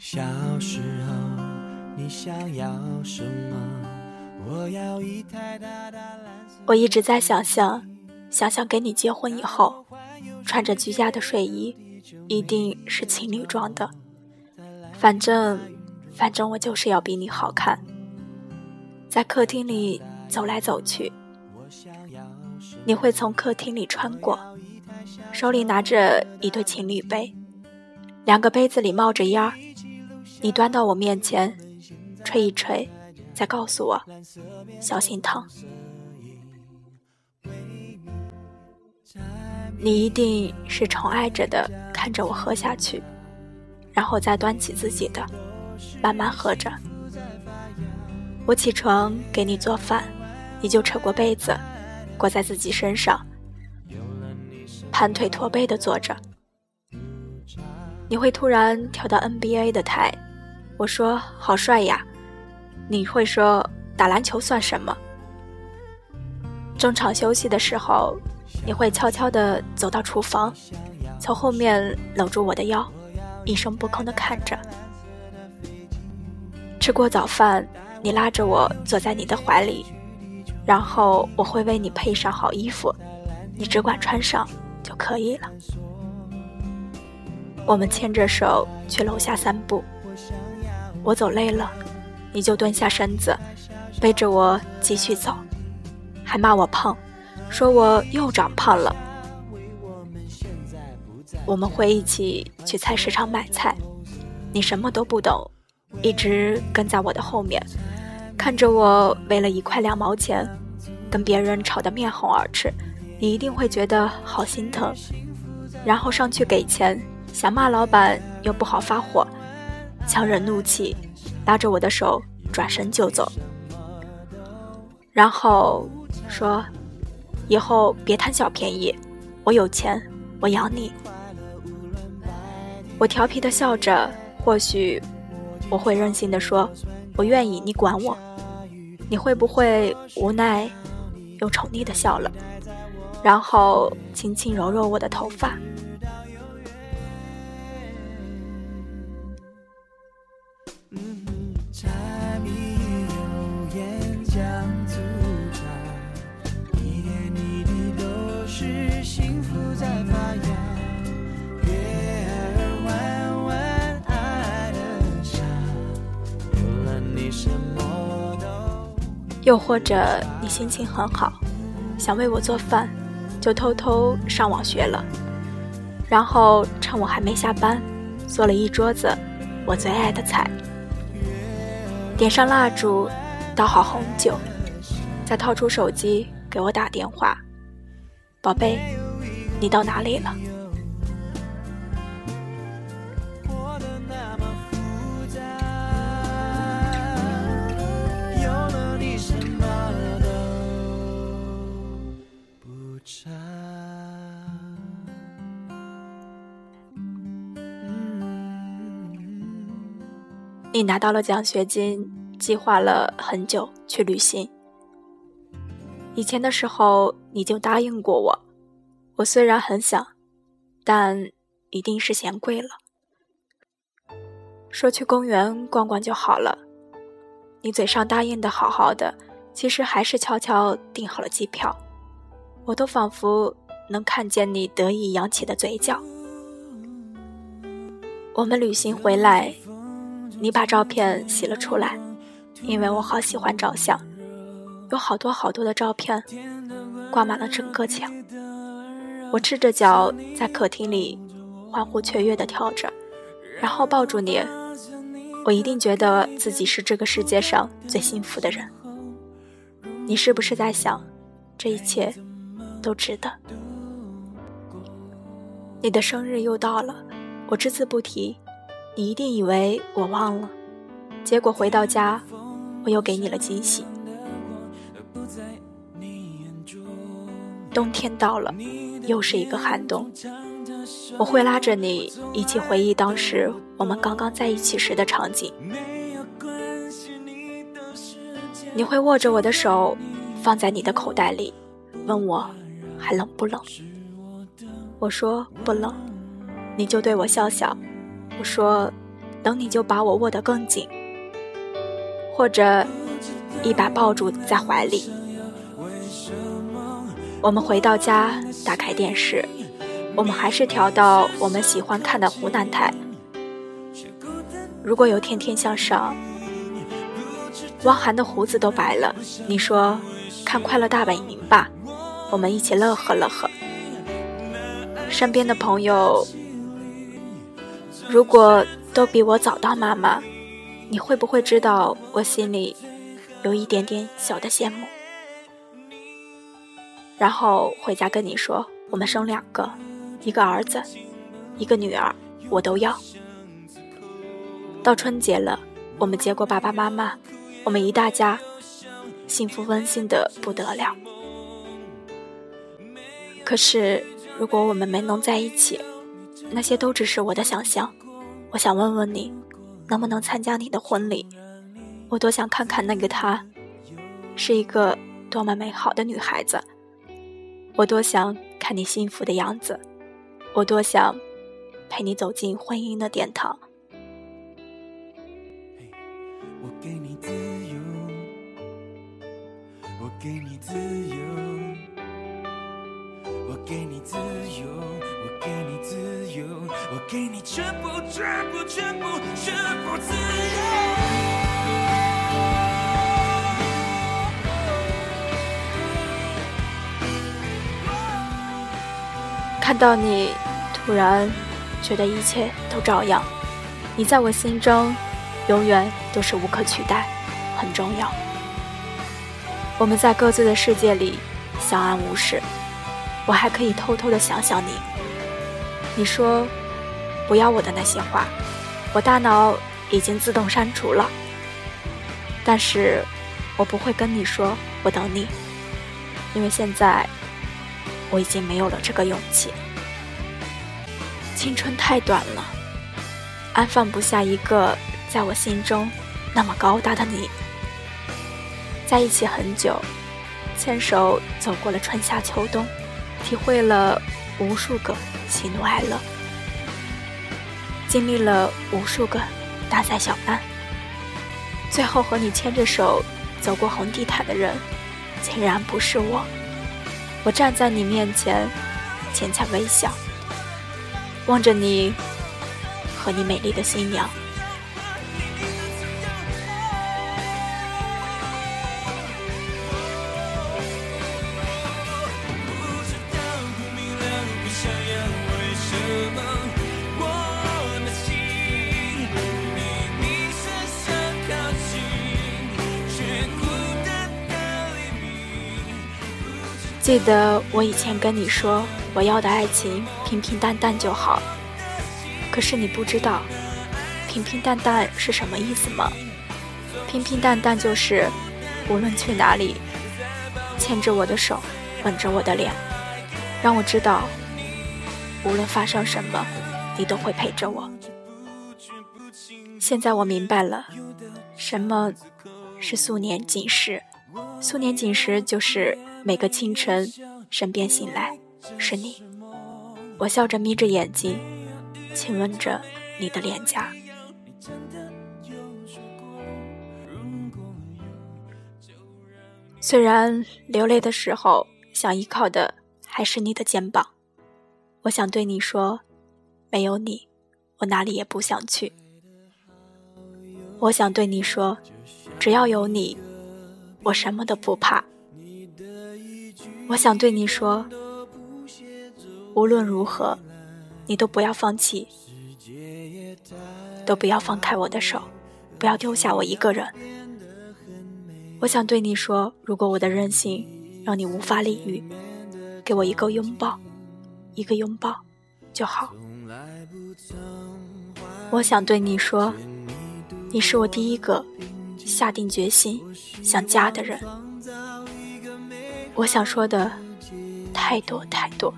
小时候你想要什么？我要一台大大蓝色。我一直在想象，想象跟你结婚以后，穿着居家的睡衣，一定是情侣装的。反正，反正我就是要比你好看。在客厅里走来走去，你会从客厅里穿过，手里拿着一对情侣杯，两个杯子里冒着烟儿。你端到我面前，吹一吹，再告诉我，小心烫。你一定是宠爱着的，看着我喝下去，然后再端起自己的，慢慢喝着。我起床给你做饭，你就扯过被子，裹在自己身上，盘腿驼背的坐着。你会突然跳到 NBA 的台，我说好帅呀，你会说打篮球算什么？中场休息的时候，你会悄悄地走到厨房，从后面搂住我的腰，一声不吭地看着。吃过早饭。你拉着我坐在你的怀里，然后我会为你配上好衣服，你只管穿上就可以了。我们牵着手去楼下散步，我走累了，你就蹲下身子，背着我继续走，还骂我胖，说我又长胖了。我们会一起去菜市场买菜，你什么都不懂，一直跟在我的后面。看着我为了一块两毛钱，跟别人吵得面红耳赤，你一定会觉得好心疼，然后上去给钱，想骂老板又不好发火，强忍怒气，拉着我的手转身就走，然后说：“以后别贪小便宜，我有钱，我养你。”我调皮的笑着，或许我会任性的说：“我愿意，你管我。”你会不会无奈又宠溺的笑了，然后轻轻揉揉我的头发？又或者你心情很好，想为我做饭，就偷偷上网学了，然后趁我还没下班，做了一桌子我最爱的菜，点上蜡烛，倒好红酒，再掏出手机给我打电话，宝贝，你到哪里了？你拿到了奖学金，计划了很久去旅行。以前的时候你就答应过我，我虽然很想，但一定是嫌贵了。说去公园逛逛就好了，你嘴上答应的好好的，其实还是悄悄订好了机票。我都仿佛能看见你得意扬起的嘴角。我们旅行回来。你把照片洗了出来，因为我好喜欢照相，有好多好多的照片，挂满了整个墙。我赤着脚在客厅里欢呼雀跃地跳着，然后抱住你，我一定觉得自己是这个世界上最幸福的人。你是不是在想，这一切都值得？你的生日又到了，我只字不提。你一定以为我忘了，结果回到家，我又给你了惊喜。冬天到了，又是一个寒冬。我会拉着你一起回忆当时我们刚刚在一起时的场景。你会握着我的手，放在你的口袋里，问我还冷不冷？我说不冷，你就对我笑笑。我说：“等你就把我握得更紧，或者一把抱住在怀里。我们回到家，打开电视，我们还是调到我们喜欢看的湖南台。如果有天天向上，汪涵的胡子都白了，你说看《快乐大本营》吧，我们一起乐呵乐呵。身边的朋友，如果都比我早到妈妈，你会不会知道我心里有一点点小的羡慕？然后回家跟你说，我们生两个，一个儿子，一个女儿，我都要。到春节了，我们接过爸爸妈妈，我们一大家幸福温馨的不得了。可是，如果我们没能在一起，那些都只是我的想象。我想问问你，能不能参加你的婚礼？我多想看看那个她，是一个多么美好的女孩子。我多想看你幸福的样子，我多想陪你走进婚姻的殿堂。我给你自由，我给你自由，我给你自由，给你自由，我给你全部，全部，全部，全部自由。看到你，突然觉得一切都照样。你在我心中，永远都是无可取代，很重要。我们在各自的世界里相安无事，我还可以偷偷的想想你。你说不要我的那些话，我大脑已经自动删除了。但是我不会跟你说我等你，因为现在。我已经没有了这个勇气。青春太短了，安放不下一个在我心中那么高大的你。在一起很久，牵手走过了春夏秋冬，体会了无数个喜怒哀乐，经历了无数个大灾小难，最后和你牵着手走过红地毯的人，竟然不是我。我站在你面前，浅浅微笑，望着你和你美丽的新娘。记得我以前跟你说，我要的爱情平平淡淡就好。可是你不知道，平平淡淡是什么意思吗？平平淡淡就是，无论去哪里，牵着我的手，吻着我的脸，让我知道，无论发生什么，你都会陪着我。现在我明白了，什么是素年锦时。素年锦时就是。每个清晨，身边醒来是你，我笑着眯着眼睛，亲吻着你的脸颊。虽然流泪的时候，想依靠的还是你的肩膀。我想对你说，没有你，我哪里也不想去。我想对你说，只要有你，我什么都不怕。我想对你说，无论如何，你都不要放弃，都不要放开我的手，不要丢下我一个人。我想对你说，如果我的任性让你无法理喻，给我一个拥抱，一个拥抱就好。我想对你说，你是我第一个下定决心想嫁的人。我想说的太多太多，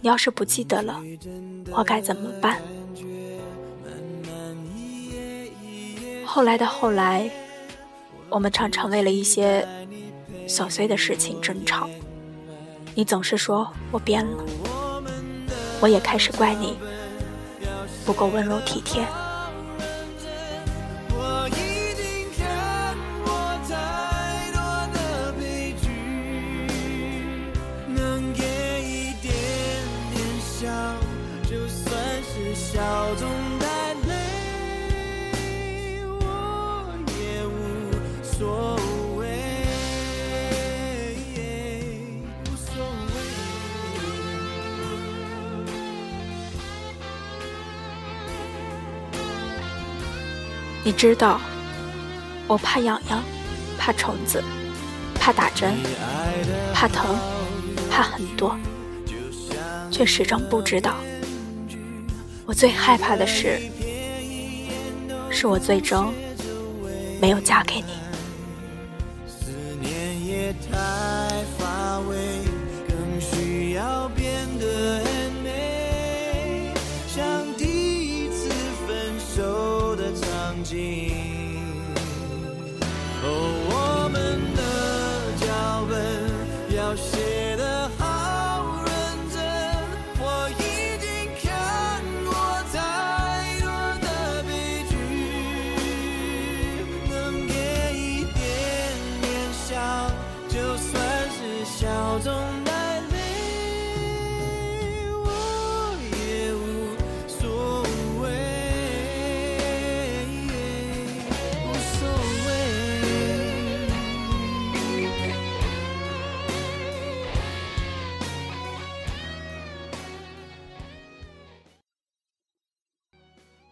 你要是不记得了，我该怎么办？后来的后来，我们常常为了一些琐碎的事情争吵。你总是说我变了，我也开始怪你不够温柔体贴。你知道，我怕痒痒，怕虫子，怕打针，怕疼，怕很多，却始终不知道，我最害怕的事，是我最终没有嫁给你。的场景。哦，我们的脚本要写得好认真，我已经看过太多的悲剧，能给一点点笑，就算是笑中